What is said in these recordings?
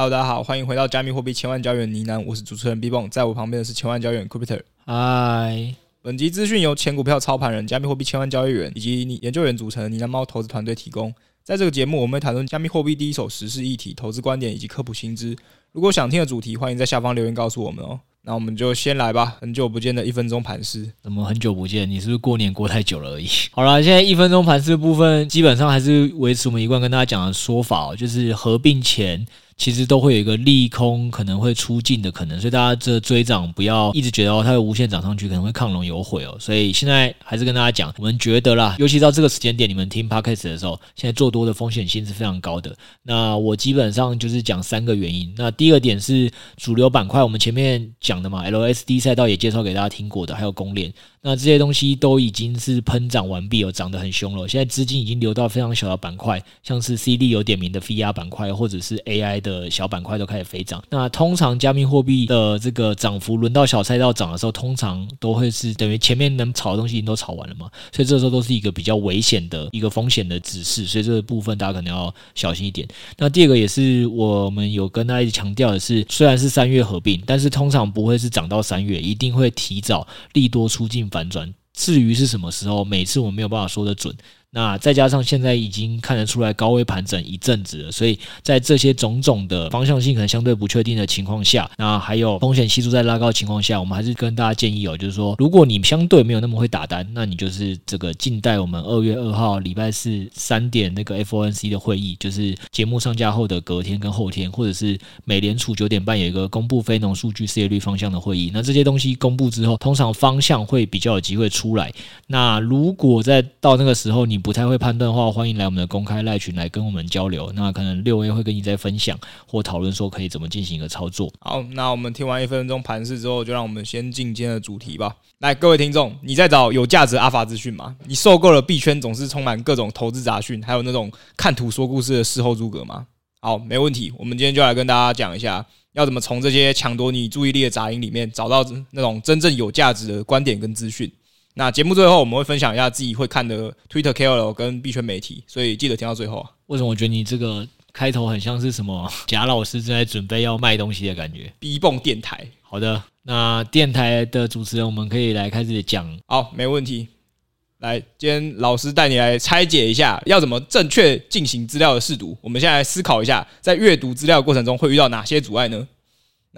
Hello，大家好，欢迎回到加密货币千万交易员呢喃，我是主持人 B 蹦，在我旁边的是千万交易员 Cryptor。嗨，本集资讯由前股票操盘人、加密货币千万交易员以及研究员组成的呢喃猫投资团队提供。在这个节目，我们会谈论加密货币第一手时事议题、投资观点以及科普新知。如果想听的主题，欢迎在下方留言告诉我们哦。那我们就先来吧。很久不见的一分钟盘势，怎么很久不见？你是不是过年过太久了而已？好了，现在一分钟盘势部分基本上还是维持我们一贯跟大家讲的说法，就是合并前。其实都会有一个利空可能会出尽的可能，所以大家这追涨不要一直觉得哦，它会无限涨上去，可能会亢龙有悔哦。所以现在还是跟大家讲，我们觉得啦，尤其到这个时间点，你们听 Podcast 的时候，现在做多的风险性是非常高的。那我基本上就是讲三个原因。那第一个点是主流板块，我们前面讲的嘛，LSD 赛道也介绍给大家听过的，还有公链。那这些东西都已经是喷涨完毕哦，涨得很凶了。现在资金已经流到非常小的板块，像是 C D 有点名的 VR 板块，或者是 A I 的小板块都开始飞涨。那通常加密货币的这个涨幅轮到小赛道涨的时候，通常都会是等于前面能炒的东西已经都炒完了嘛，所以这时候都是一个比较危险的一个风险的指示。所以这个部分大家可能要小心一点。那第二个也是我们有跟大家一直强调的是，虽然是三月合并，但是通常不会是涨到三月，一定会提早利多出尽。反转，至于是什么时候，每次我们没有办法说得准。那再加上现在已经看得出来高位盘整一阵子了，所以在这些种种的方向性可能相对不确定的情况下，那还有风险系数在拉高的情况下，我们还是跟大家建议哦，就是说，如果你相对没有那么会打单，那你就是这个静待我们二月二号礼拜四三点那个 FOMC 的会议，就是节目上架后的隔天跟后天，或者是美联储九点半有一个公布非农数据失业率方向的会议。那这些东西公布之后，通常方向会比较有机会出来。那如果在到那个时候你不太会判断的话，欢迎来我们的公开赖群来跟我们交流。那可能六 A 会跟你再分享或讨论说可以怎么进行一个操作。好，那我们听完一分钟盘势之后，就让我们先进今天的主题吧。来，各位听众，你在找有价值阿法资讯吗？你受够了币圈总是充满各种投资杂讯，还有那种看图说故事的事后诸葛吗？好，没问题，我们今天就来跟大家讲一下，要怎么从这些抢夺你注意力的杂音里面找到那种真正有价值的观点跟资讯。那节目最后我们会分享一下自己会看的 Twitter KOL 跟币圈媒体，所以记得听到最后啊。为什么我觉得你这个开头很像是什么 贾老师正在准备要卖东西的感觉？B 蹦电台。好的，那电台的主持人我们可以来开始讲。好，没问题。来，今天老师带你来拆解一下，要怎么正确进行资料的试读。我们现在来思考一下，在阅读资料的过程中会遇到哪些阻碍呢？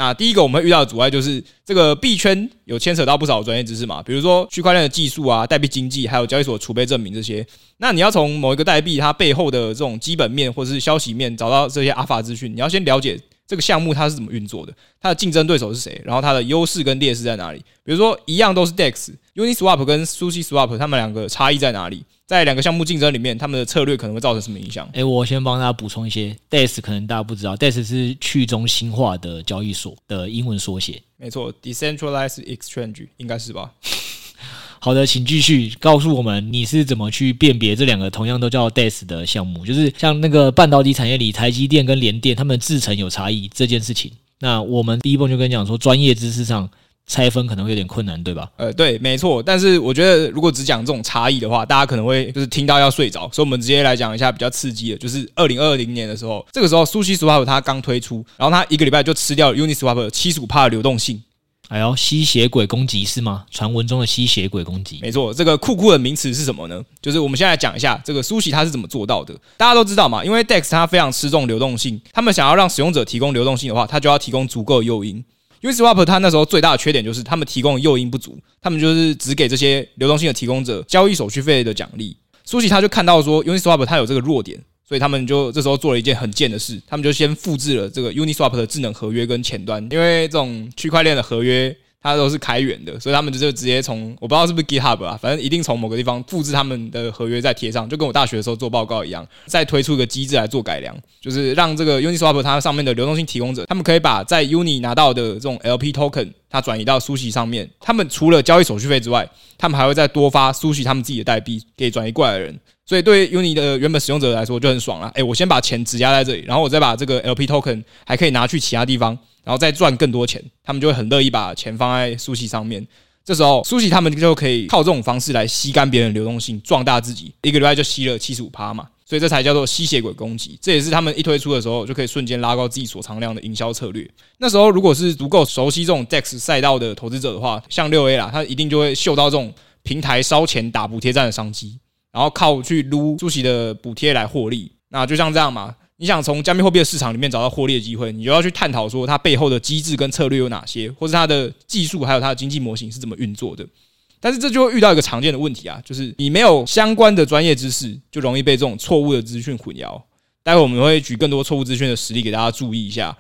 那第一个我们遇到的阻碍就是这个币圈有牵扯到不少专业知识嘛，比如说区块链的技术啊、代币经济，还有交易所储备证明这些。那你要从某一个代币它背后的这种基本面或者是消息面找到这些阿法资讯，你要先了解这个项目它是怎么运作的，它的竞争对手是谁，然后它的优势跟劣势在哪里。比如说一样都是 DEX，Uniswap 跟 SushiSwap 他们两个差异在哪里？在两个项目竞争里面，他们的策略可能会造成什么影响？诶，我先帮大家补充一些，DEX 可能大家不知道，DEX 是去中心化的交易所的英文缩写。没错，Decentralized Exchange 应该是吧？好的，请继续告诉我们你是怎么去辨别这两个同样都叫 DEX 的项目，就是像那个半导体产业里，台积电跟联电，他们制程有差异这件事情。那我们第一步就跟你讲说，专业知识上。拆分可能会有点困难，对吧？呃，对，没错。但是我觉得，如果只讲这种差异的话，大家可能会就是听到要睡着。所以，我们直接来讲一下比较刺激的，就是二零二零年的时候，这个时候，SushiSwap 它刚推出，然后它一个礼拜就吃掉了 Uniswap 七十五帕的流动性。哎呦，吸血鬼攻击是吗？传闻中的吸血鬼攻击？没错。这个酷酷的名词是什么呢？就是我们现在来讲一下这个 susi 它是怎么做到的。大家都知道嘛，因为 DEX 它非常吃重流动性，他们想要让使用者提供流动性的话，它就要提供足够的诱因。Uniswap 它那时候最大的缺点就是他们提供的诱因不足，他们就是只给这些流动性的提供者交易手续费的奖励。苏西他就看到说 Uniswap 它有这个弱点，所以他们就这时候做了一件很贱的事，他们就先复制了这个 Uniswap 的智能合约跟前端，因为这种区块链的合约。它都是开源的，所以他们就直接从我不知道是不是 GitHub 啊，反正一定从某个地方复制他们的合约再贴上，就跟我大学的时候做报告一样，再推出一个机制来做改良，就是让这个 Uniswap 它上面的流动性提供者，他们可以把在 Uni 拿到的这种 LP Token，它转移到苏西上面。他们除了交易手续费之外，他们还会再多发苏西他们自己的代币给转移过来的人。所以对 Uni 的原本使用者来说就很爽了。诶，我先把钱质押在这里，然后我再把这个 LP Token 还可以拿去其他地方。然后再赚更多钱，他们就会很乐意把钱放在苏西上面。这时候苏西他们就可以靠这种方式来吸干别人流动性，壮大自己。一个礼拜就吸了七十五趴嘛。所以这才叫做吸血鬼攻击。这也是他们一推出的时候就可以瞬间拉高自己所藏量的营销策略。那时候如果是足够熟悉这种 DEX 赛道的投资者的话，像六 A 啦，他一定就会嗅到这种平台烧钱打补贴战的商机，然后靠去撸猪席的补贴来获利。那就像这样嘛。你想从加密货币的市场里面找到获利的机会，你就要去探讨说它背后的机制跟策略有哪些，或是它的技术还有它的经济模型是怎么运作的。但是这就会遇到一个常见的问题啊，就是你没有相关的专业知识，就容易被这种错误的资讯混淆。待会我们会举更多错误资讯的实例给大家注意一下。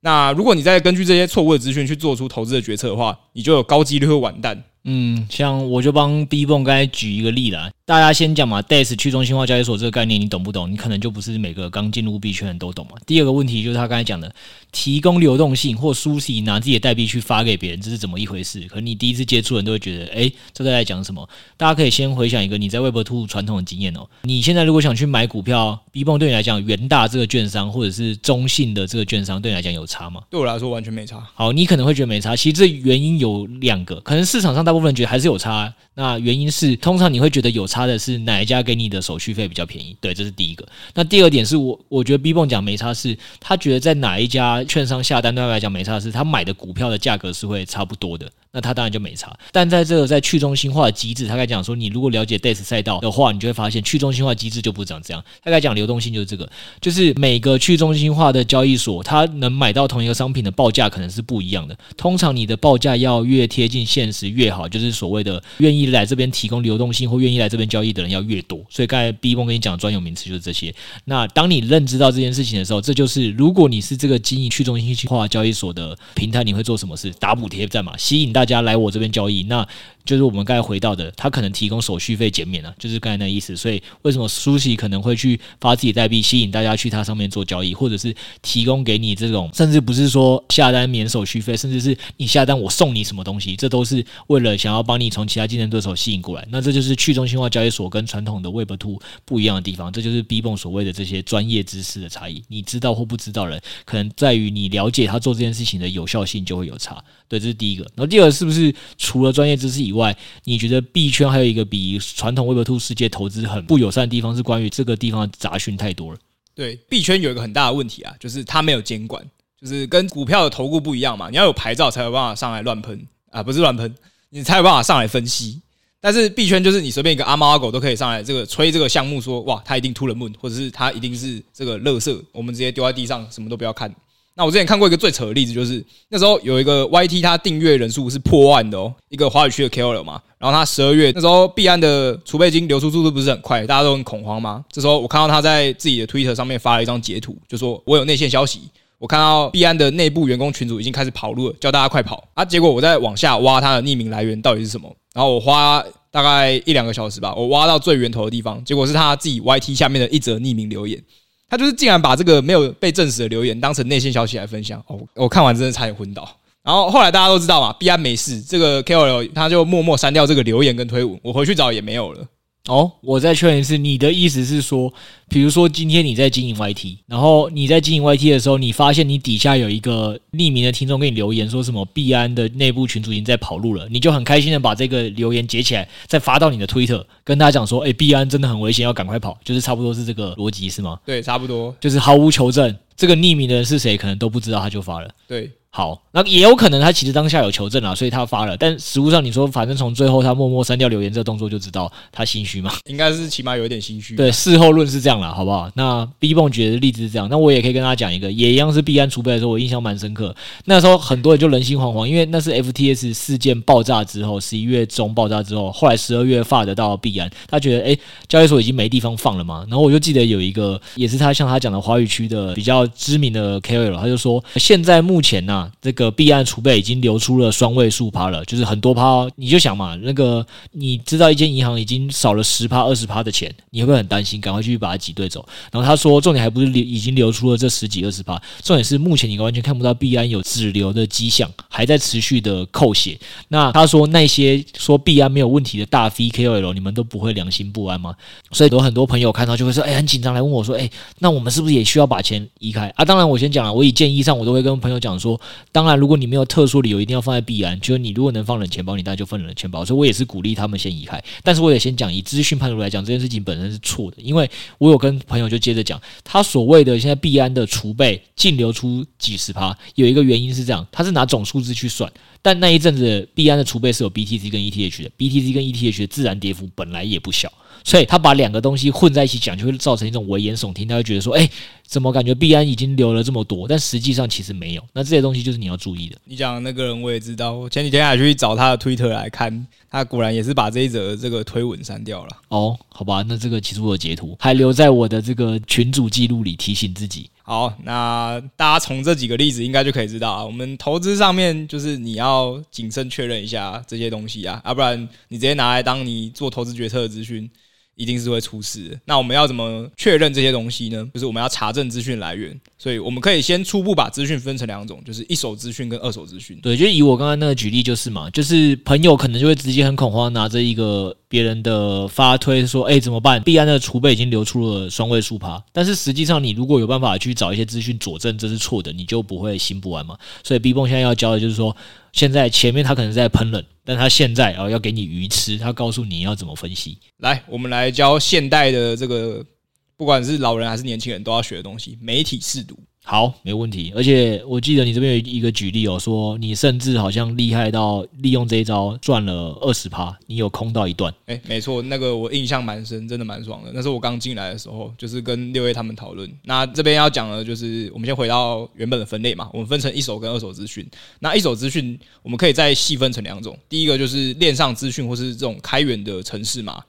那如果你再根据这些错误的资讯去做出投资的决策的话，你就有高几率会完蛋。嗯，像我就帮 B 蹦刚才举一个例啦。大家先讲嘛，DEX 去中心化交易所这个概念你懂不懂？你可能就不是每个刚进入币圈的人都懂嘛。第二个问题就是他刚才讲的，提供流动性或苏西拿自己的代币去发给别人，这是怎么一回事？可能你第一次接触人都会觉得，哎、欸，这在讲什么？大家可以先回想一个你在 Web Two 传统的经验哦。你现在如果想去买股票，B 蹦对你来讲，元大这个券商或者是中信的这个券商对你来讲有差吗？对我来说完全没差。好，你可能会觉得没差，其实这原因有两个，可能市场上大部分人觉得还是有差。那原因是，通常你会觉得有差的是哪一家给你的手续费比较便宜？对，这是第一个。那第二点是我我觉得 B 蹦讲没差是，他觉得在哪一家券商下单对他来讲没差是，他买的股票的价格是会差不多的。那他当然就没差，但在这个在去中心化的机制，他该讲说，你如果了解 DEX 赛道的话，你就会发现去中心化机制就不长这样。他该讲流动性就是这个，就是每个去中心化的交易所，它能买到同一个商品的报价可能是不一样的。通常你的报价要越贴近现实越好，就是所谓的愿意来这边提供流动性或愿意来这边交易的人要越多。所以刚才 B 蹦跟你讲专有名词就是这些。那当你认知到这件事情的时候，这就是如果你是这个经营去中心化交易所的平台，你会做什么事？打补贴战嘛，吸引大。家来我这边交易，那就是我们刚才回到的，他可能提供手续费减免了，就是刚才那意思。所以为什么苏西可能会去发自己代币，吸引大家去他上面做交易，或者是提供给你这种，甚至不是说下单免手续费，甚至是你下单我送你什么东西，这都是为了想要帮你从其他竞争对手吸引过来。那这就是去中心化交易所跟传统的 Web2 不一样的地方，这就是 B 泵所谓的这些专业知识的差异。你知道或不知道人，可能在于你了解他做这件事情的有效性就会有差。对，这是第一个。然后第二个是不是除了专业知识以外，外你觉得币圈还有一个比传统 Web2 世界投资很不友善的地方，是关于这个地方的杂讯太多了？对，币圈有一个很大的问题啊，就是它没有监管，就是跟股票的投顾不一样嘛，你要有牌照才有办法上来乱喷啊，不是乱喷，你才有办法上来分析。但是币圈就是你随便一个阿猫阿狗都可以上来这个吹这个项目说，哇，它一定 to the moon，或者是它一定是这个垃圾，我们直接丢在地上，什么都不要看。那我之前看过一个最扯的例子，就是那时候有一个 YT，他订阅人数是破万的哦，一个华语区的 KOL 嘛。然后他十二月那时候币安的储备金流出速度不是很快，大家都很恐慌嘛。这时候我看到他在自己的 Twitter 上面发了一张截图，就说我有内线消息，我看到币安的内部员工群组已经开始跑路了，叫大家快跑啊！结果我再往下挖他的匿名来源到底是什么，然后我花大概一两个小时吧，我挖到最源头的地方，结果是他自己 YT 下面的一则匿名留言。他就是竟然把这个没有被证实的留言当成内线消息来分享哦！我看完真的差点昏倒。然后后来大家都知道嘛，，B 安没事，这个 KOL 他就默默删掉这个留言跟推文，我回去找也没有了。哦，我再确认一次，你的意思是说，比如说今天你在经营 YT，然后你在经营 YT 的时候，你发现你底下有一个匿名的听众给你留言，说什么币安的内部群组已经在跑路了，你就很开心的把这个留言截起来，再发到你的 Twitter，跟大家讲说，哎，币安真的很危险，要赶快跑，就是差不多是这个逻辑是吗？对，差不多，就是毫无求证，这个匿名的人是谁，可能都不知道，他就发了。对。好，那也有可能他其实当下有求证啊，所以他发了。但实物上你说，反正从最后他默默删掉留言这个动作就知道他心虚嘛？应该是起码有一点心虚。对，事后论是这样了，好不好？那 B 泵举的例子是这样，那我也可以跟大家讲一个，也一样是币安储备的时候，我印象蛮深刻。那时候很多人就人心惶惶，因为那是 FTS 事件爆炸之后，十一月中爆炸之后，后来十二月发得到币安，他觉得哎、欸，交易所已经没地方放了嘛。然后我就记得有一个，也是他像他讲的华语区的比较知名的 KOL，他就说现在目前呢、啊，这个币安。储备已经流出了双位数趴了，就是很多趴哦，你就想嘛，那个你知道一间银行已经少了十趴、二十趴的钱，你会不会很担心？赶快去把它挤兑走。然后他说，重点还不是流已经流出了这十几、二十趴，重点是目前你完全看不到币安有止流的迹象，还在持续的扣血。那他说那些说币安没有问题的大 V KOL，你们都不会良心不安吗？所以有很多朋友看到就会说，哎，很紧张来问我说，哎，那我们是不是也需要把钱移开啊？当然，我先讲了，我以建议上，我都会跟朋友讲说，当然，如果你没有特殊理由一定要放在币安，就是你如果能放冷钱包，你当然就放冷钱包。所以我也是鼓励他们先移开。但是我也先讲，以资讯判断来讲，这件事情本身是错的，因为我有跟朋友就接着讲，他所谓的现在币安的储备净流出几十趴，有一个原因是这样，他是拿总数字去算，但那一阵子币安的储备是有 BTC 跟 ETH 的，BTC 跟 ETH 的自然跌幅本来也不小。所以他把两个东西混在一起讲，就会造成一种危言耸听。他会觉得说：“哎，怎么感觉币安已经留了这么多？但实际上其实没有。”那这些东西就是你要注意的。你讲的那个人我也知道，我前几天还去找他的推特来看，他果然也是把这一则这个推文删掉了。哦，好吧，那这个其实我有截图，还留在我的这个群组记录里提醒自己。好，那大家从这几个例子应该就可以知道啊，我们投资上面就是你要谨慎确认一下这些东西啊，要不然你直接拿来当你做投资决策的资讯。一定是会出事。那我们要怎么确认这些东西呢？就是我们要查证资讯来源。所以我们可以先初步把资讯分成两种，就是一手资讯跟二手资讯。对，就以我刚刚那个举例就是嘛，就是朋友可能就会直接很恐慌，拿着一个别人的发推说：“哎，怎么办？币安的储备已经流出了双位数趴。”但是实际上，你如果有办法去找一些资讯佐证这是错的，你就不会心不安嘛。所以 B 爆现在要教的就是说，现在前面他可能在喷冷，但他现在啊要给你鱼吃，他告诉你要怎么分析。来，我们来教现代的这个。不管是老人还是年轻人，都要学的东西。媒体试读，好，没问题。而且我记得你这边有一个举例哦，说你甚至好像厉害到利用这一招赚了二十趴，你有空到一段。哎，没错，那个我印象蛮深，真的蛮爽的。那是我刚进来的时候，就是跟六位他们讨论。那这边要讲的就是，我们先回到原本的分类嘛，我们分成一手跟二手资讯。那一手资讯我们可以再细分成两种，第一个就是链上资讯或是这种开源的城市嘛，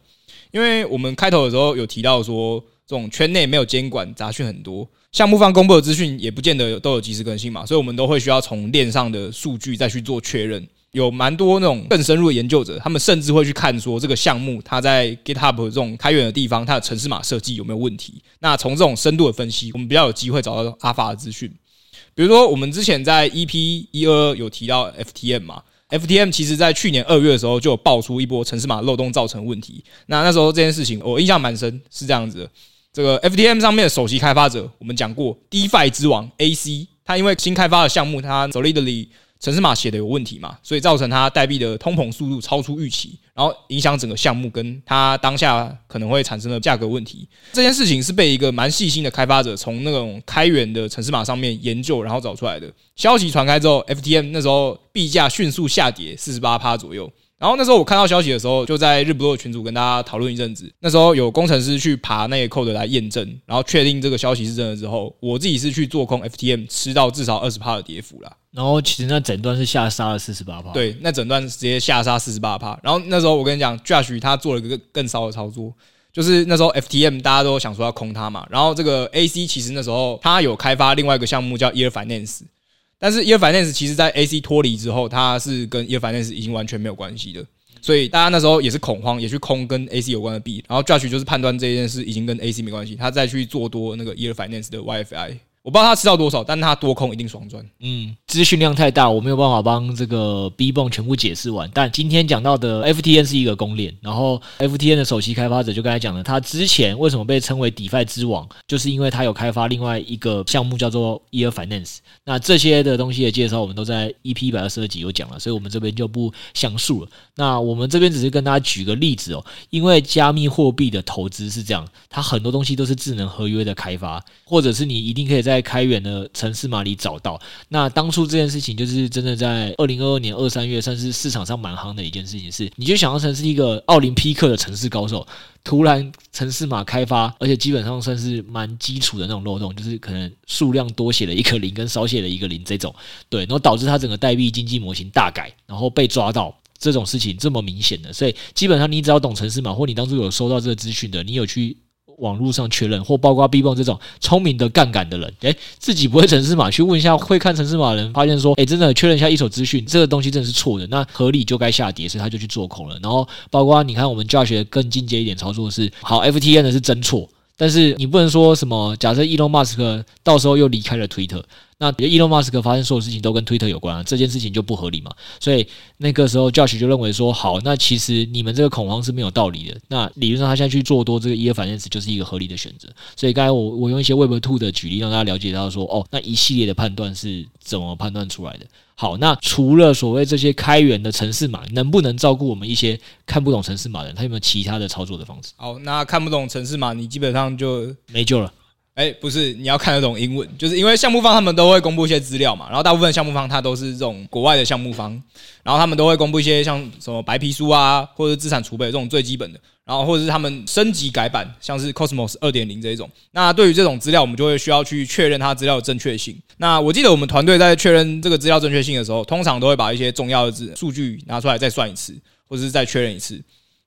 因为我们开头的时候有提到说。这种圈内没有监管，杂讯很多，项目方公布的资讯也不见得都有及时更新嘛，所以我们都会需要从链上的数据再去做确认。有蛮多那种更深入的研究者，他们甚至会去看说这个项目它在 GitHub 这种开源的地方，它的程式码设计有没有问题。那从这种深度的分析，我们比较有机会找到阿法的资讯。比如说，我们之前在 EP 一二有提到 FTM 嘛。FTM 其实在去年二月的时候就有爆出一波程式码漏洞造成问题。那那时候这件事情我印象蛮深，是这样子的。这个 FTM 上面的首席开发者，我们讲过，DeFi 之王 AC，他因为新开发的项目，他 Solidly 程式码写的有问题嘛，所以造成他代币的通膨速度超出预期，然后影响整个项目跟他当下可能会产生的价格问题。这件事情是被一个蛮细心的开发者从那种开源的程式码上面研究，然后找出来的。消息传开之后，FTM 那时候币价迅速下跌四十八趴左右。然后那时候我看到消息的时候，就在日不落群组跟大家讨论一阵子。那时候有工程师去爬那个 code 来验证，然后确定这个消息是真的之后，我自己是去做空 FTM，吃到至少二十趴的跌幅啦。然后其实那整段是下杀了四十八趴。对，那整段直接下杀四十八趴。然后那时候我跟你讲，Josh 他做了一个更骚的操作，就是那时候 FTM 大家都想说要空它嘛，然后这个 AC 其实那时候他有开发另外一个项目叫 Year Finance。但是 Ear Finance 其实，在 AC 脱离之后，它是跟 Ear Finance 已经完全没有关系的，所以大家那时候也是恐慌，也去空跟 AC 有关的币。然后 Judge 就是判断这件事已经跟 AC 没关系，他再去做多那个 Ear Finance 的 YFI。我不知道他吃到多少，但他多空一定双赚。嗯，资讯量太大，我没有办法帮这个 B 泵全部解释完。但今天讲到的 FTN 是一个公链，然后 FTN 的首席开发者就刚才讲了，他之前为什么被称为 DeFi 之王，就是因为他有开发另外一个项目叫做 Ear Finance。那这些的东西的介绍，我们都在 EP 一百二十二集有讲了，所以我们这边就不详述了。那我们这边只是跟大家举个例子哦，因为加密货币的投资是这样，它很多东西都是智能合约的开发，或者是你一定可以在在开源的城市码里找到。那当初这件事情就是真的在二零二二年二三月，算是市场上蛮夯的一件事情。是，你就想象成是一个奥林匹克的城市高手，突然城市码开发，而且基本上算是蛮基础的那种漏洞，就是可能数量多写了一个零，跟少写了一个零这种，对，然后导致它整个代币经济模型大改，然后被抓到。这种事情这么明显的，所以基本上你只要懂程式码，或你当初有收到这个资讯的，你有去网络上确认，或包括 B 泵这种聪明的杠杆的人，诶，自己不会程式码，去问一下会看程式码的人，发现说，诶，真的确认一下一手资讯，这个东西真的是错的，那合理就该下跌，所以他就去做空了。然后包括你看我们教学更进阶一点操作是，好，FTN 的是真错。但是你不能说什么，假设 Elon Musk 到时候又离开了 Twitter。那伊隆马斯克发生所有事情都跟推特有关啊，这件事情就不合理嘛。所以那个时候，Josh 就认为说，好，那其实你们这个恐慌是没有道理的。那理论上，他现在去做多这个 ETH Finance 就是一个合理的选择。所以刚才我我用一些 Web Two 的举例让大家了解到说，哦，那一系列的判断是怎么判断出来的。好，那除了所谓这些开源的城市码，能不能照顾我们一些看不懂城市码的人？他有没有其他的操作的方式？好，那看不懂城市码，你基本上就没救了。哎、不是，你要看得懂英文，就是因为项目方他们都会公布一些资料嘛，然后大部分项目方他都是这种国外的项目方，然后他们都会公布一些像什么白皮书啊，或者资产储备这种最基本的，然后或者是他们升级改版，像是 Cosmos 二点零这一种。那对于这种资料，我们就会需要去确认它资料的正确性。那我记得我们团队在确认这个资料正确性的时候，通常都会把一些重要的资数据拿出来再算一次，或者是再确认一次。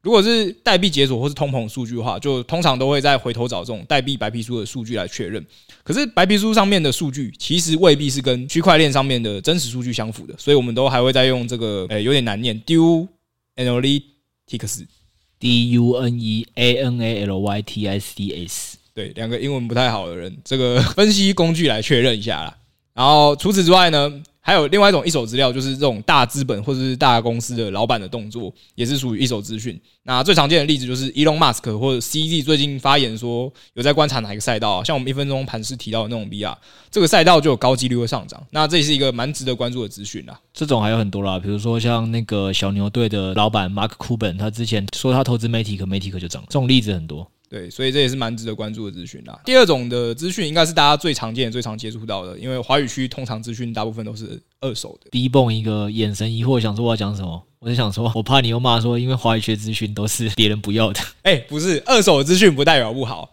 如果是代币解锁或是通膨数据的话，就通常都会再回头找这种代币白皮书的数据来确认。可是白皮书上面的数据其实未必是跟区块链上面的真实数据相符的，所以我们都还会再用这个，诶，有点难念，Dune Analytics，D U N E A N A L Y T I C S，对，两个英文不太好的人，这个分析工具来确认一下啦。然后除此之外呢？还有另外一种一手资料，就是这种大资本或者是大公司的老板的动作，也是属于一手资讯。那最常见的例子就是 Elon Musk 或者 CZ 最近发言说有在观察哪一个赛道，像我们一分钟盘势提到的那种 VR 这个赛道就有高几率会上涨。那这也是一个蛮值得关注的资讯啦。这种还有很多啦，比如说像那个小牛队的老板 Mark Cuban，他之前说他投资 Matic，Matic 就涨，这种例子很多。对，所以这也是蛮值得关注的资讯啦。第二种的资讯应该是大家最常见、最常接触到的，因为华语区通常资讯大部分都是二手的。B 蹦一个眼神疑惑，想说我要讲什么？我就想说，我怕你又骂说，因为华语区资讯都是别人不要的。哎，不是，二手资讯不代表不好。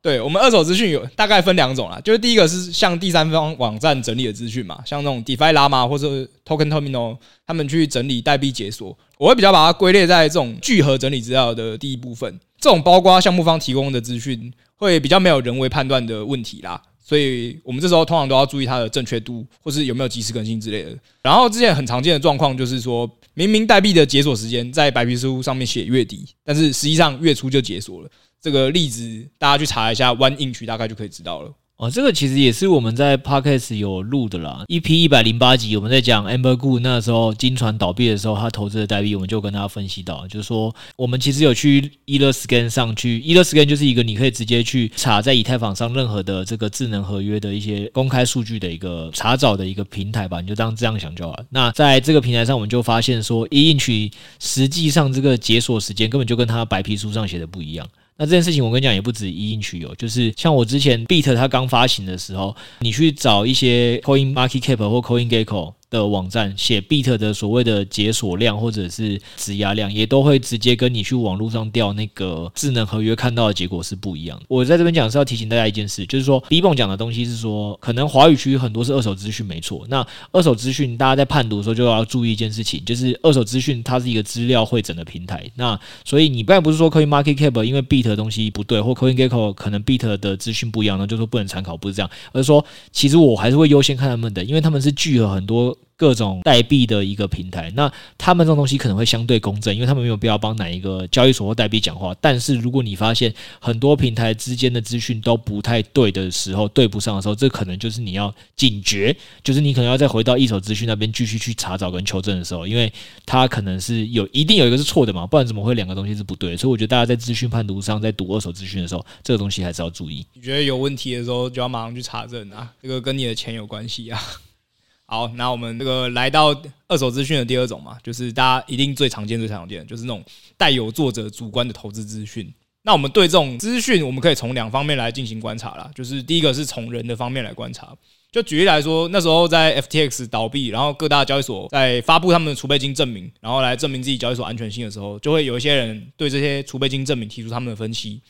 对，我们二手资讯有大概分两种啦，就是第一个是像第三方网站整理的资讯嘛，像那种 DeFi Llama 或者 Token Terminal，他们去整理代币解锁，我会比较把它归类在这种聚合整理资料的第一部分。这种包括项目方提供的资讯，会比较没有人为判断的问题啦，所以我们这时候通常都要注意它的正确度，或是有没有及时更新之类的。然后之前很常见的状况就是说，明明代币的解锁时间在白皮书上面写月底，但是实际上月初就解锁了。这个例子大家去查一下，Oneinch 大概就可以知道了。哦，这个其实也是我们在 Podcast 有录的啦。EP 一百零八集，我们在讲 Amber Good 那时候金船倒闭的时候，他投资的代币，我们就跟大家分析到，就是说我们其实有去 Etherscan 上去，Etherscan 就是一个你可以直接去查在以太坊上任何的这个智能合约的一些公开数据的一个查找的一个平台吧，你就当这样想就好。那在这个平台上，我们就发现说 e i n c h 实际上这个解锁时间根本就跟他白皮书上写的不一样。那这件事情我跟你讲也不止一应取有，就是像我之前 Beat 它刚发行的时候，你去找一些 Coin Market Cap 或 Coin Gecko。的网站写 Beat 的所谓的解锁量或者是质押量，也都会直接跟你去网络上调那个智能合约看到的结果是不一样的。我在这边讲是要提醒大家一件事，就是说 B 蹦讲的东西是说，可能华语区很多是二手资讯没错。那二手资讯大家在判读的时候就要注意一件事情，就是二手资讯它是一个资料汇整的平台。那所以你不然不是说 Coin Market Cap 因为 Beat 的东西不对，或 Coin Gecko 可能 Beat 的资讯不一样呢，就说不能参考，不是这样，而是说其实我还是会优先看他们的，因为他们是聚合很多。各种代币的一个平台，那他们这种东西可能会相对公正，因为他们没有必要帮哪一个交易所或代币讲话。但是如果你发现很多平台之间的资讯都不太对的时候，对不上的时候，这可能就是你要警觉，就是你可能要再回到一手资讯那边继续去查找跟求证的时候，因为它可能是有一定有一个是错的嘛，不然怎么会两个东西是不对？所以我觉得大家在资讯判读上，在读二手资讯的时候，这个东西还是要注意。你觉得有问题的时候，就要马上去查证啊，这个跟你的钱有关系啊。好，那我们这个来到二手资讯的第二种嘛，就是大家一定最常见、最常见的，就是那种带有作者主观的投资资讯。那我们对这种资讯，我们可以从两方面来进行观察啦。就是第一个是从人的方面来观察，就举例来说，那时候在 FTX 倒闭，然后各大交易所在发布他们的储备金证明，然后来证明自己交易所安全性的时候，就会有一些人对这些储备金证明提出他们的分析。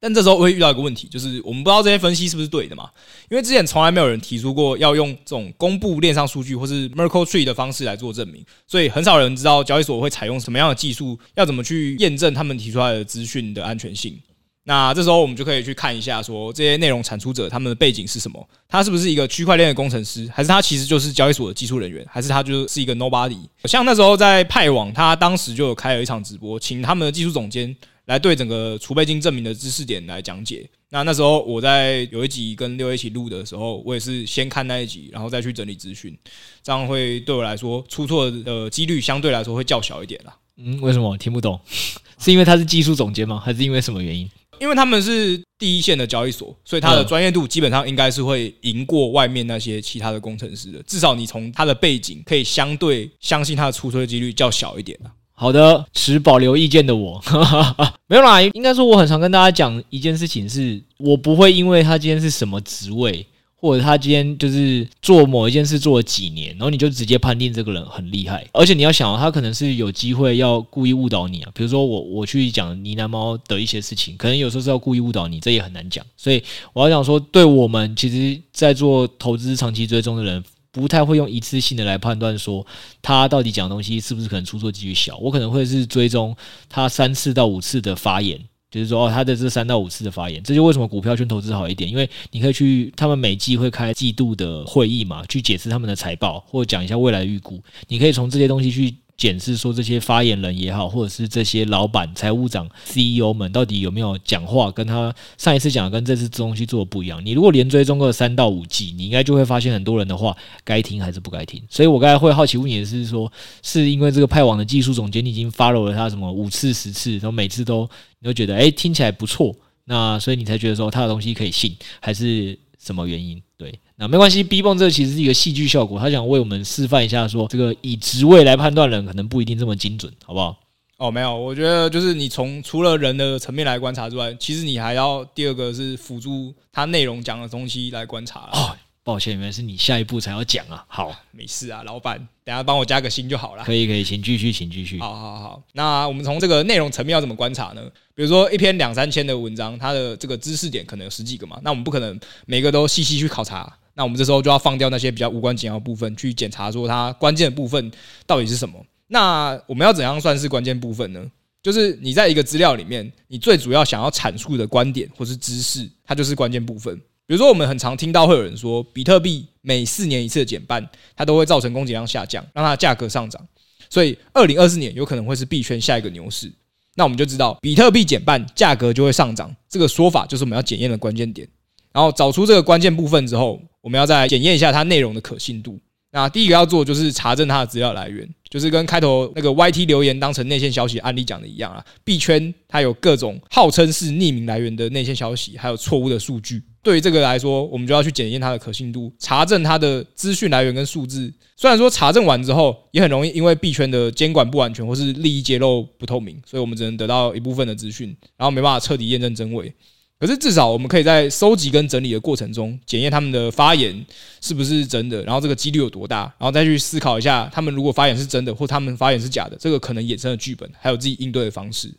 但这时候会遇到一个问题，就是我们不知道这些分析是不是对的嘛？因为之前从来没有人提出过要用这种公布链上数据或是 Merkle Tree 的方式来做证明，所以很少人知道交易所会采用什么样的技术，要怎么去验证他们提出来的资讯的安全性。那这时候我们就可以去看一下，说这些内容产出者他们的背景是什么？他是不是一个区块链的工程师，还是他其实就是交易所的技术人员，还是他就是一个 nobody？像那时候在派网，他当时就有开了一场直播，请他们的技术总监来对整个储备金证明的知识点来讲解。那那时候我在有一集跟六一起录的时候，我也是先看那一集，然后再去整理资讯，这样会对我来说出错的几率相对来说会较小一点啦。嗯，为什么？听不懂？是因为他是技术总监吗？还是因为什么原因？因为他们是第一线的交易所，所以他的专业度基本上应该是会赢过外面那些其他的工程师的。至少你从他的背景可以相对相信他的出错的几率较小一点啦。好的，持保留意见的我，没有啦。应该说，我很常跟大家讲一件事情是，我不会因为他今天是什么职位，或者他今天就是做某一件事做了几年，然后你就直接判定这个人很厉害。而且你要想，他可能是有机会要故意误导你啊。比如说我我去讲呢喃猫的一些事情，可能有时候是要故意误导你，这也很难讲。所以我要讲说，对我们其实，在做投资长期追踪的人。不太会用一次性的来判断说他到底讲东西是不是可能出错几率小，我可能会是追踪他三次到五次的发言，就是说哦他的这三到五次的发言，这就为什么股票圈投资好一点，因为你可以去他们每季会开季度的会议嘛，去解释他们的财报或者讲一下未来预估，你可以从这些东西去。检视说这些发言人也好，或者是这些老板、财务长、CEO 们到底有没有讲话，跟他上一次讲的跟这次东西做的不一样。你如果连追踪个三到五季，你应该就会发现很多人的话该听还是不该听。所以我刚才会好奇问你的是说，是因为这个派网的技术总监你已经 follow 了他什么五次、十次，然后每次都你都觉得诶听起来不错，那所以你才觉得说他的东西可以信，还是什么原因？对。那没关系，B 泵这个其实是一个戏剧效果，他想为我们示范一下，说这个以职位来判断人，可能不一定这么精准，好不好？哦，没有，我觉得就是你从除了人的层面来观察之外，其实你还要第二个是辅助它内容讲的东西来观察。哦，抱歉，原来是你下一步才要讲啊。好，没事啊，老板，等下帮我加个薪就好了。可以，可以，请继续，请继续。好好好，那我们从这个内容层面要怎么观察呢？比如说一篇两三千的文章，它的这个知识点可能有十几个嘛，那我们不可能每个都细细去考察。那我们这时候就要放掉那些比较无关紧要的部分，去检查说它关键的部分到底是什么。那我们要怎样算是关键部分呢？就是你在一个资料里面，你最主要想要阐述的观点或是知识，它就是关键部分。比如说，我们很常听到会有人说，比特币每四年一次的减半，它都会造成供给量下降，让它的价格上涨。所以，二零二四年有可能会是币圈下一个牛市。那我们就知道，比特币减半，价格就会上涨。这个说法就是我们要检验的关键点。然后找出这个关键部分之后，我们要再检验一下它内容的可信度。那第一个要做就是查证它的资料来源，就是跟开头那个 YT 留言当成内线消息案例讲的一样啊。币圈它有各种号称是匿名来源的内线消息，还有错误的数据。对于这个来说，我们就要去检验它的可信度，查证它的资讯来源跟数字。虽然说查证完之后，也很容易因为币圈的监管不完全或是利益揭露不透明，所以我们只能得到一部分的资讯，然后没办法彻底验证真伪。可是至少我们可以在收集跟整理的过程中，检验他们的发言是不是真的，然后这个几率有多大，然后再去思考一下，他们如果发言是真的，或他们发言是假的，这个可能衍生的剧本，还有自己应对的方式。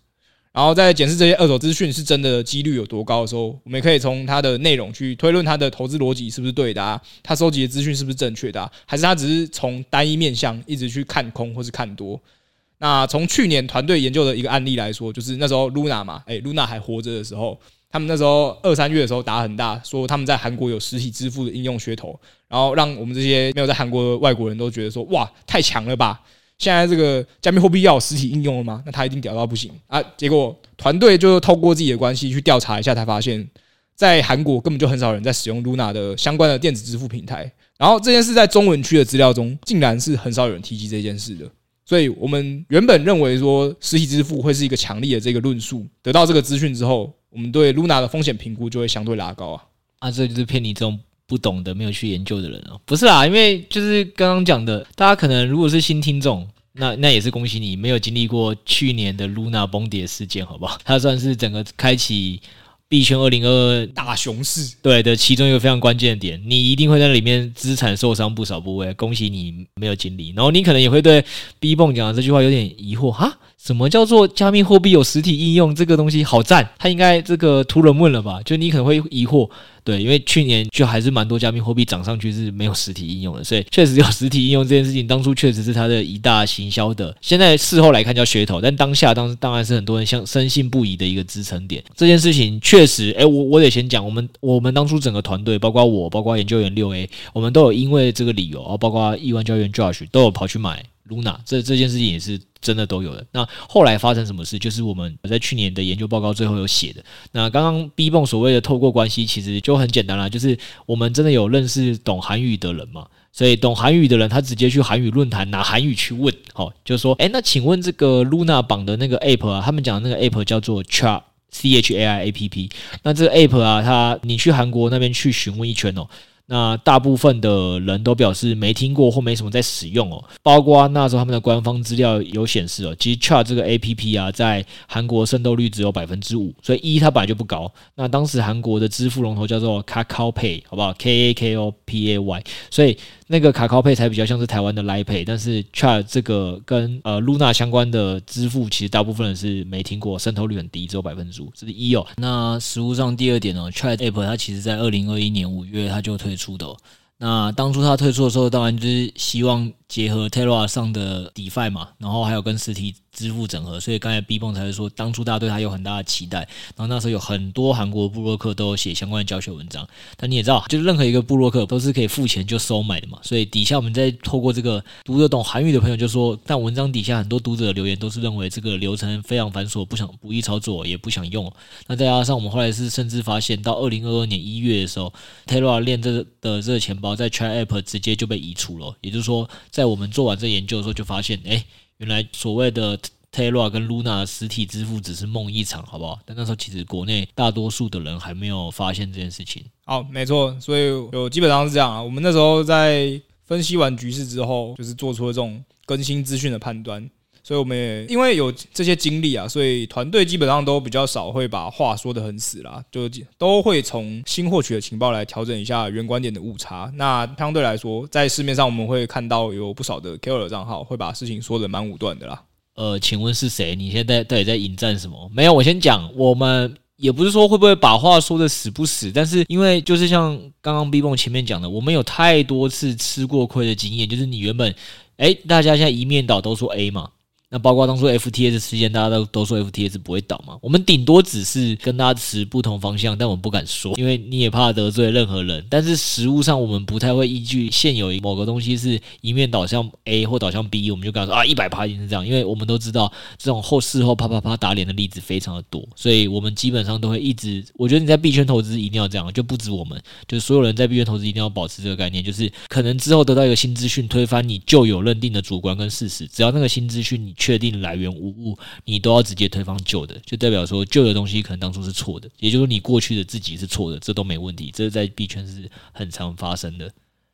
然后在检视这些二手资讯是真的几率有多高的时候，我们也可以从它的内容去推论它的投资逻辑是不是对的啊，他收集的资讯是不是正确的啊，还是他只是从单一面向一直去看空或是看多。那从去年团队研究的一个案例来说，就是那时候 Luna 嘛，诶，Luna 还活着的时候。他们那时候二三月的时候打很大，说他们在韩国有实体支付的应用噱头，然后让我们这些没有在韩国的外国人都觉得说，哇，太强了吧！现在这个加密货币要有实体应用了吗？那他一定屌到不行啊！结果团队就透过自己的关系去调查一下，才发现，在韩国根本就很少人在使用 Luna 的相关的电子支付平台。然后这件事在中文区的资料中，竟然是很少有人提及这件事的。所以我们原本认为说实体支付会是一个强力的这个论述，得到这个资讯之后。我们对 Luna 的风险评估就会相对拉高啊！啊，这就是骗你这种不懂的、没有去研究的人哦！不是啦，因为就是刚刚讲的，大家可能如果是新听众，那那也是恭喜你，没有经历过去年的 Luna 崩跌事件，好不好？它算是整个开启币圈二零二二大熊市对的其中一个非常关键的点，你一定会在里面资产受伤不少部位，恭喜你没有经历。然后你可能也会对 B 泵讲的这句话有点疑惑哈。什么叫做加密货币有实体应用？这个东西好赞，它应该这个突然问了吧？就你可能会疑惑，对，因为去年就还是蛮多加密货币涨上去是没有实体应用的，所以确实有实体应用这件事情，当初确实是它的一大行销的。现在事后来看叫噱头，但当下当当然是很多人相深信不疑的一个支撑点。这件事情确实，诶，我我得先讲，我们我们当初整个团队，包括我，包括研究员六 A，我们都有因为这个理由，包括亿万教员 Josh 都有跑去买。Luna，这这件事情也是真的都有的。那后来发生什么事？就是我们在去年的研究报告最后有写的。那刚刚 B 泵所谓的透过关系，其实就很简单啦，就是我们真的有认识懂韩语的人嘛，所以懂韩语的人他直接去韩语论坛拿韩语去问，好，就说，哎，那请问这个 Luna 绑的那个 App 啊，他们讲的那个 App 叫做 Chai C H A I A P P，那这个 App 啊，它你去韩国那边去询问一圈哦。那大部分的人都表示没听过或没什么在使用哦，包括那时候他们的官方资料有显示哦，其实 Chat 这个 APP 啊，在韩国渗透率只有百分之五，所以一它本来就不高。那当时韩国的支付龙头叫做 Kakao Pay，好不好？K A K O P A Y，所以。那个卡靠配才比较像是台湾的 Line Pay，但是 Chart 这个跟呃 Luna 相关的支付，其实大部分人是没听过，渗透率很低，只有百分之五，这是一哦。那实务上第二点哦，Chart App 它其实在二零二一年五月它就推出的。那当初它推出的时候，当然就是希望。结合 Terra 上的 DeFi 嘛，然后还有跟实体支付整合，所以刚才 B 蹦才会说，当初大家对他有很大的期待。然后那时候有很多韩国部落客都有写相关的教学文章。但你也知道，就是任何一个部落客都是可以付钱就收买的嘛。所以底下我们在透过这个读得懂韩语的朋友就说，但文章底下很多读者留言都是认为这个流程非常繁琐，不想不易操作，也不想用。那再加上我们后来是甚至发现，到二零二二年一月的时候，Terra 链这的这个钱包在 Chai App 直接就被移除了，也就是说。在我们做完这研究的时候，就发现，哎，原来所谓的 Terra 跟 Luna 实体支付只是梦一场，好不好？但那时候其实国内大多数的人还没有发现这件事情。好，没错，所以有基本上是这样啊。我们那时候在分析完局势之后，就是做出了这种更新资讯的判断。所以我们也因为有这些经历啊，所以团队基本上都比较少会把话说得很死啦，就都会从新获取的情报来调整一下原观点的误差。那相对来说，在市面上我们会看到有不少的 KOL 账号会把事情说得蛮武断的啦。呃，请问是谁？你现在到底在引战什么？没有，我先讲，我们也不是说会不会把话说得死不死，但是因为就是像刚刚 B 蹦前面讲的，我们有太多次吃过亏的经验，就是你原本哎，大家现在一面倒都说 A 嘛。那包括当初 F T S 事件，大家都都说 F T S 不会倒嘛？我们顶多只是跟大家持不同方向，但我们不敢说，因为你也怕得罪任何人。但是实务上，我们不太会依据现有某个东西是一面倒向 A 或倒向 B，我们就敢说啊，一百趴一定是这样，因为我们都知道这种后事后啪啪啪打脸的例子非常的多，所以我们基本上都会一直。我觉得你在币圈投资一定要这样，就不止我们，就是所有人在币圈投资一定要保持这个概念，就是可能之后得到一个新资讯推翻你旧有认定的主观跟事实，只要那个新资讯你。确定来源无误，你都要直接推翻旧的，就代表说旧的东西可能当初是错的，也就是说你过去的自己是错的，这都没问题，这是在币圈是很常发生的。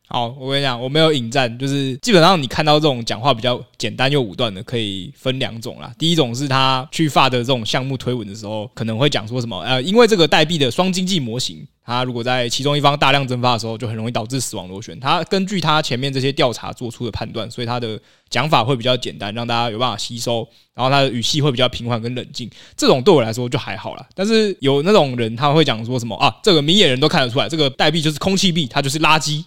好，我跟你讲，我没有引战，就是基本上你看到这种讲话比较简单又武断的，可以分两种啦。第一种是他去发的这种项目推文的时候，可能会讲说什么，呃，因为这个代币的双经济模型，它如果在其中一方大量增发的时候，就很容易导致死亡螺旋。他根据他前面这些调查做出的判断，所以他的讲法会比较简单，让大家有办法吸收，然后他的语气会比较平缓跟冷静。这种对我来说就还好啦。但是有那种人他会讲说什么啊，这个明眼人都看得出来，这个代币就是空气币，它就是垃圾。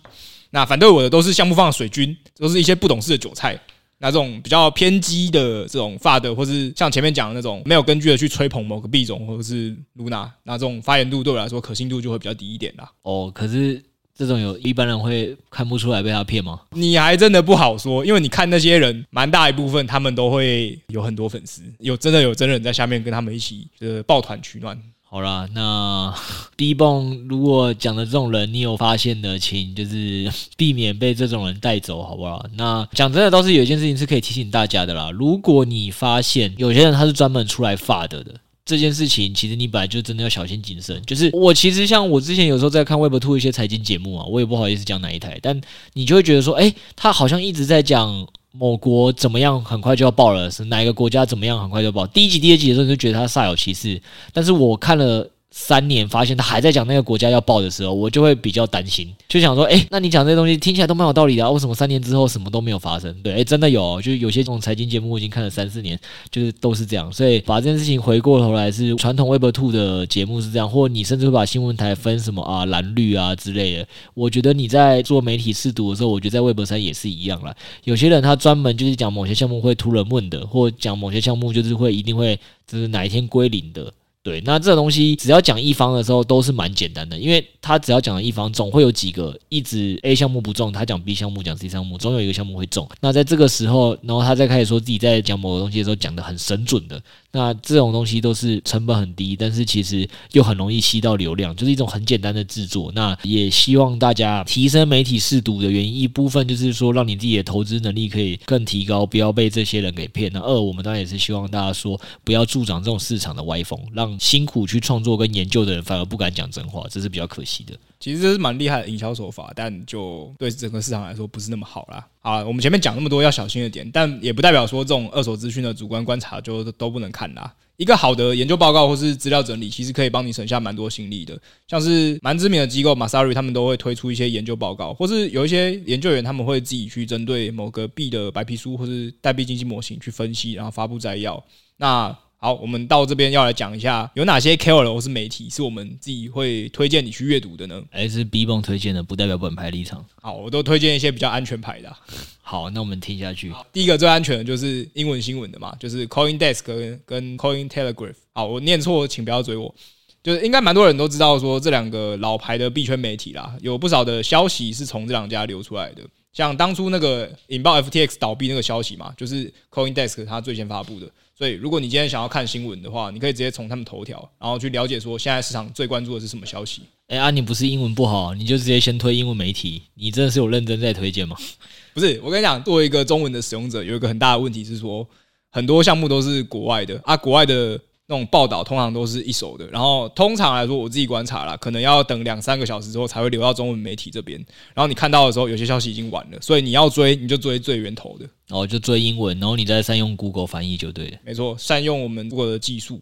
那反对我的都是项目方的水军，都是一些不懂事的韭菜。那这种比较偏激的这种发的，或是像前面讲的那种没有根据的去吹捧某个币种或者是 Luna，那这种发言度对我来说可信度就会比较低一点啦。哦，可是这种有一般人会看不出来被他骗吗？你还真的不好说，因为你看那些人，蛮大一部分他们都会有很多粉丝，有真的有真人在下面跟他们一起呃抱团取暖。好啦，那 B 蹦如果讲的这种人，你有发现的，请就是 避免被这种人带走，好不好？那讲真的，倒是有一件事情是可以提醒大家的啦。如果你发现有些人他是专门出来发的的这件事情，其实你本来就真的要小心谨慎。就是我其实像我之前有时候在看 Web2 一些财经节目啊，我也不好意思讲哪一台，但你就会觉得说，诶，他好像一直在讲。某国怎么样，很快就要爆了？是哪一个国家怎么样，很快就爆？第一集、第二集的时候就觉得他煞有其事，但是我看了。三年发现他还在讲那个国家要爆的时候，我就会比较担心，就想说，哎，那你讲这些东西听起来都蛮有道理的，为什么三年之后什么都没有发生？对，哎，真的有，就是有些这种财经节目我已经看了三四年，就是都是这样。所以把这件事情回过头来，是传统 Web Two 的节目是这样，或你甚至会把新闻台分什么啊蓝绿啊之类的。我觉得你在做媒体试读的时候，我觉得在 Web 三也是一样啦。有些人他专门就是讲某些项目会突然问的，或讲某些项目就是会一定会就是哪一天归零的。对，那这个东西只要讲一方的时候都是蛮简单的，因为他只要讲了一方，总会有几个一直 A 项目不中，他讲 B 项目讲 C 项目，总有一个项目会中。那在这个时候，然后他再开始说自己在讲某个东西的时候讲的很神准的，那这种东西都是成本很低，但是其实又很容易吸到流量，就是一种很简单的制作。那也希望大家提升媒体试读的原因一部分就是说，让你自己的投资能力可以更提高，不要被这些人给骗。那二，我们当然也是希望大家说，不要助长这种市场的歪风，让辛苦去创作跟研究的人反而不敢讲真话，这是比较可惜其实这是蛮厉害的营销手法，但就对整个市场来说不是那么好啦。好，我们前面讲那么多要小心的点，但也不代表说这种二手资讯的主观观察就都不能看啦。一个好的研究报告或是资料整理，其实可以帮你省下蛮多心力的。像是蛮知名的机构 masari 他们都会推出一些研究报告，或是有一些研究员他们会自己去针对某个币的白皮书或是代币经济模型去分析，然后发布摘要。那好，我们到这边要来讲一下，有哪些 KOL 或是媒体是我们自己会推荐你去阅读的呢？还是 B bomb 推荐的，不代表本牌立场。好，我都推荐一些比较安全牌的啊。好，那我们听下去。第一个最安全的就是英文新闻的嘛，就是 CoinDesk 跟跟 Cointelegraph。好，我念错，请不要追我。就是应该蛮多人都知道说，这两个老牌的币圈媒体啦，有不少的消息是从这两家流出来的。像当初那个引爆 FTX 倒闭那个消息嘛，就是 CoinDesk 它最先发布的。所以，如果你今天想要看新闻的话，你可以直接从他们头条，然后去了解说现在市场最关注的是什么消息。哎、欸、啊，你不是英文不好，你就直接先推英文媒体，你真的是有认真在推荐吗？不是，我跟你讲，作为一个中文的使用者，有一个很大的问题是说，很多项目都是国外的啊，国外的。那种报道通常都是一手的，然后通常来说，我自己观察啦，可能要等两三个小时之后才会流到中文媒体这边。然后你看到的时候，有些消息已经晚了，所以你要追，你就追最源头的，然后就追英文，然后你再善用 Google 翻译就对了。没错，善用我们 Google 的技术。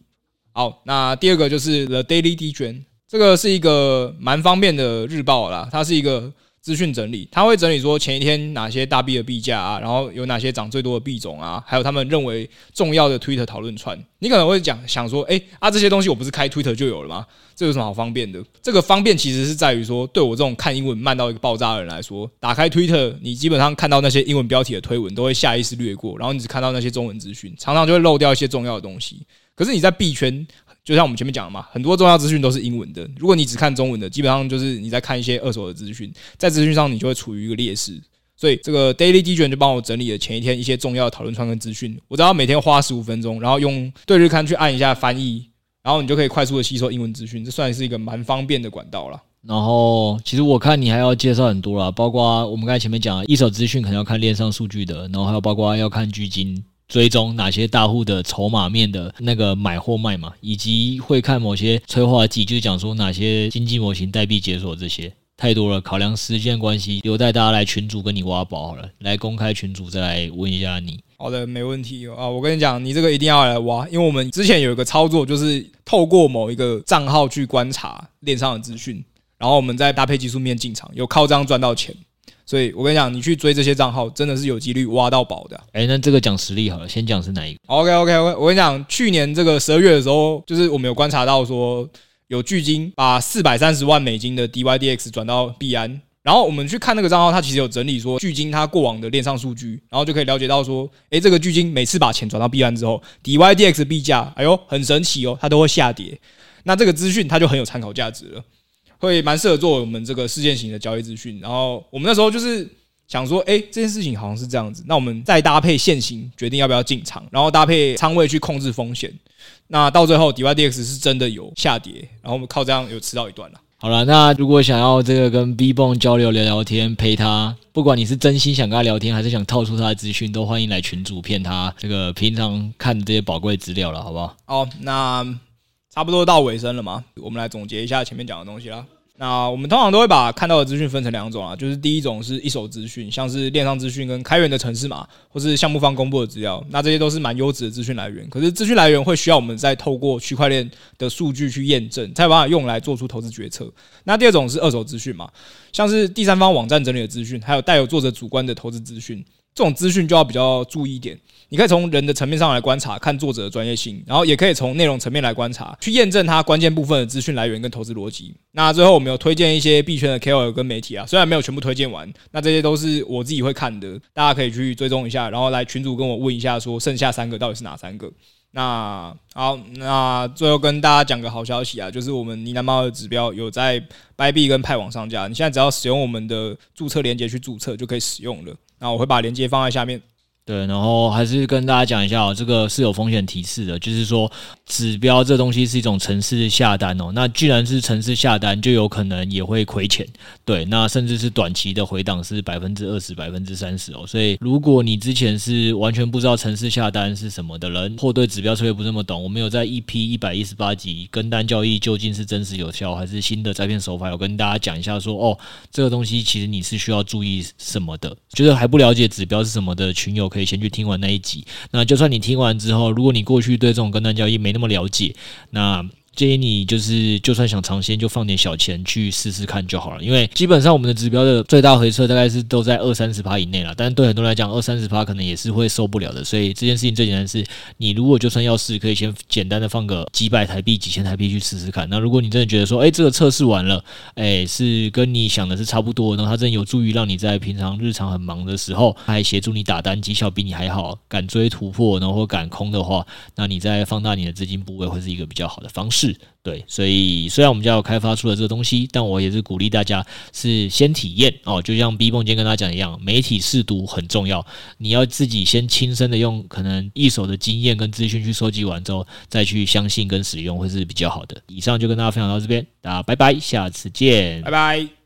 好，那第二个就是 The Daily Degen，这个是一个蛮方便的日报啦，它是一个。资讯整理，他会整理说前一天哪些大币的币价啊，然后有哪些涨最多的币种啊，还有他们认为重要的 Twitter 讨论串。你可能会讲想说，哎啊，这些东西我不是开 Twitter 就有了吗？这有什么好方便的？这个方便其实是在于说，对我这种看英文慢到一个爆炸的人来说，打开 Twitter，你基本上看到那些英文标题的推文都会下意识略过，然后你只看到那些中文资讯，常常就会漏掉一些重要的东西。可是你在币圈。就像我们前面讲的嘛，很多重要资讯都是英文的。如果你只看中文的，基本上就是你在看一些二手的资讯，在资讯上你就会处于一个劣势。所以这个 Daily Degen 就帮我整理了前一天一些重要的讨论串跟资讯。我只要每天花十五分钟，然后用对日刊去按一下翻译，然后你就可以快速的吸收英文资讯。这算是一个蛮方便的管道了。然后其实我看你还要介绍很多啦，包括我们刚才前面讲的一手资讯可能要看链上数据的，然后还有包括要看巨鲸。追踪哪些大户的筹码面的那个买或卖嘛，以及会看某些催化剂，就是讲说哪些经济模型代币解锁这些太多了。考量时间关系，留待大家来群主跟你挖宝好了。来公开群主再来问一下你。好的，没问题啊。我跟你讲，你这个一定要来挖，因为我们之前有一个操作，就是透过某一个账号去观察链上的资讯，然后我们再搭配技术面进场，有靠这样赚到钱。所以我跟你讲，你去追这些账号，真的是有几率挖到宝的。哎，那这个讲实力好了，先讲是哪一个？OK OK OK，我跟你讲，去年这个十二月的时候，就是我们有观察到说，有巨鲸把四百三十万美金的 DYDX 转到币安，然后我们去看那个账号，它其实有整理说巨鲸它过往的链上数据，然后就可以了解到说，哎，这个巨鲸每次把钱转到币安之后，DYDX 币价，哎呦，很神奇哦，它都会下跌。那这个资讯它就很有参考价值了。会蛮适合做我们这个事件型的交易资讯，然后我们那时候就是想说，哎，这件事情好像是这样子，那我们再搭配线型决定要不要进场，然后搭配仓位去控制风险。那到最后，DYDX 是真的有下跌，然后我们靠这样有吃到一段了。好了，那如果想要这个跟 B 蹦交流聊聊天，陪他，不管你是真心想跟他聊天，还是想套出他的资讯，都欢迎来群主骗他这个平常看这些宝贵资料了，好不好？哦，那。差不多到尾声了嘛，我们来总结一下前面讲的东西啦。那我们通常都会把看到的资讯分成两种啊，就是第一种是一手资讯，像是链上资讯跟开源的城市码，或是项目方公布的资料，那这些都是蛮优质的资讯来源。可是资讯来源会需要我们再透过区块链的数据去验证，才有办法用来做出投资决策。那第二种是二手资讯嘛，像是第三方网站整理的资讯，还有带有作者主观的投资资讯。这种资讯就要比较注意一点，你可以从人的层面上来观察，看作者的专业性，然后也可以从内容层面来观察，去验证它关键部分的资讯来源跟投资逻辑。那最后我们有推荐一些币圈的 KOL 跟媒体啊，虽然没有全部推荐完，那这些都是我自己会看的，大家可以去追踪一下，然后来群主跟我问一下，说剩下三个到底是哪三个。那好，那最后跟大家讲个好消息啊，就是我们呢喃猫的指标有在 bye b 跟派网上架，你现在只要使用我们的注册链接去注册就可以使用了。那我会把链接放在下面。对，然后还是跟大家讲一下哦，这个是有风险提示的，就是说指标这东西是一种程式下单哦，那既然是程式下单，就有可能也会亏钱。对，那甚至是短期的回档是百分之二十、百分之三十哦。所以如果你之前是完全不知道程式下单是什么的人，或对指标策略不这么懂，我们有在 EP 一百一十八集跟单交易究竟是真实有效还是新的诈骗手法，有跟大家讲一下说哦，这个东西其实你是需要注意什么的，就是还不了解指标是什么的群友，可可以先去听完那一集。那就算你听完之后，如果你过去对这种跟单交易没那么了解，那建议你就是，就算想尝鲜，就放点小钱去试试看就好了。因为基本上我们的指标的最大回撤大概是都在二三十趴以内了。但是对很多人来讲，二三十趴可能也是会受不了的。所以这件事情最简单是，你如果就算要试，可以先简单的放个几百台币、几千台币去试试看。那如果你真的觉得说，哎，这个测试完了，哎，是跟你想的是差不多，然后它真的有助于让你在平常日常很忙的时候，还协助你打单，绩效比你还好，敢追突破，然后敢空的话，那你再放大你的资金部位，会是一个比较好的方式。对，所以虽然我们家有开发出了这个东西，但我也是鼓励大家是先体验哦，就像 B 梦今天跟大家讲一样，媒体试读很重要，你要自己先亲身的用可能一手的经验跟资讯去收集完之后，再去相信跟使用会是比较好的。以上就跟大家分享到这边，大家拜拜，下次见，拜拜。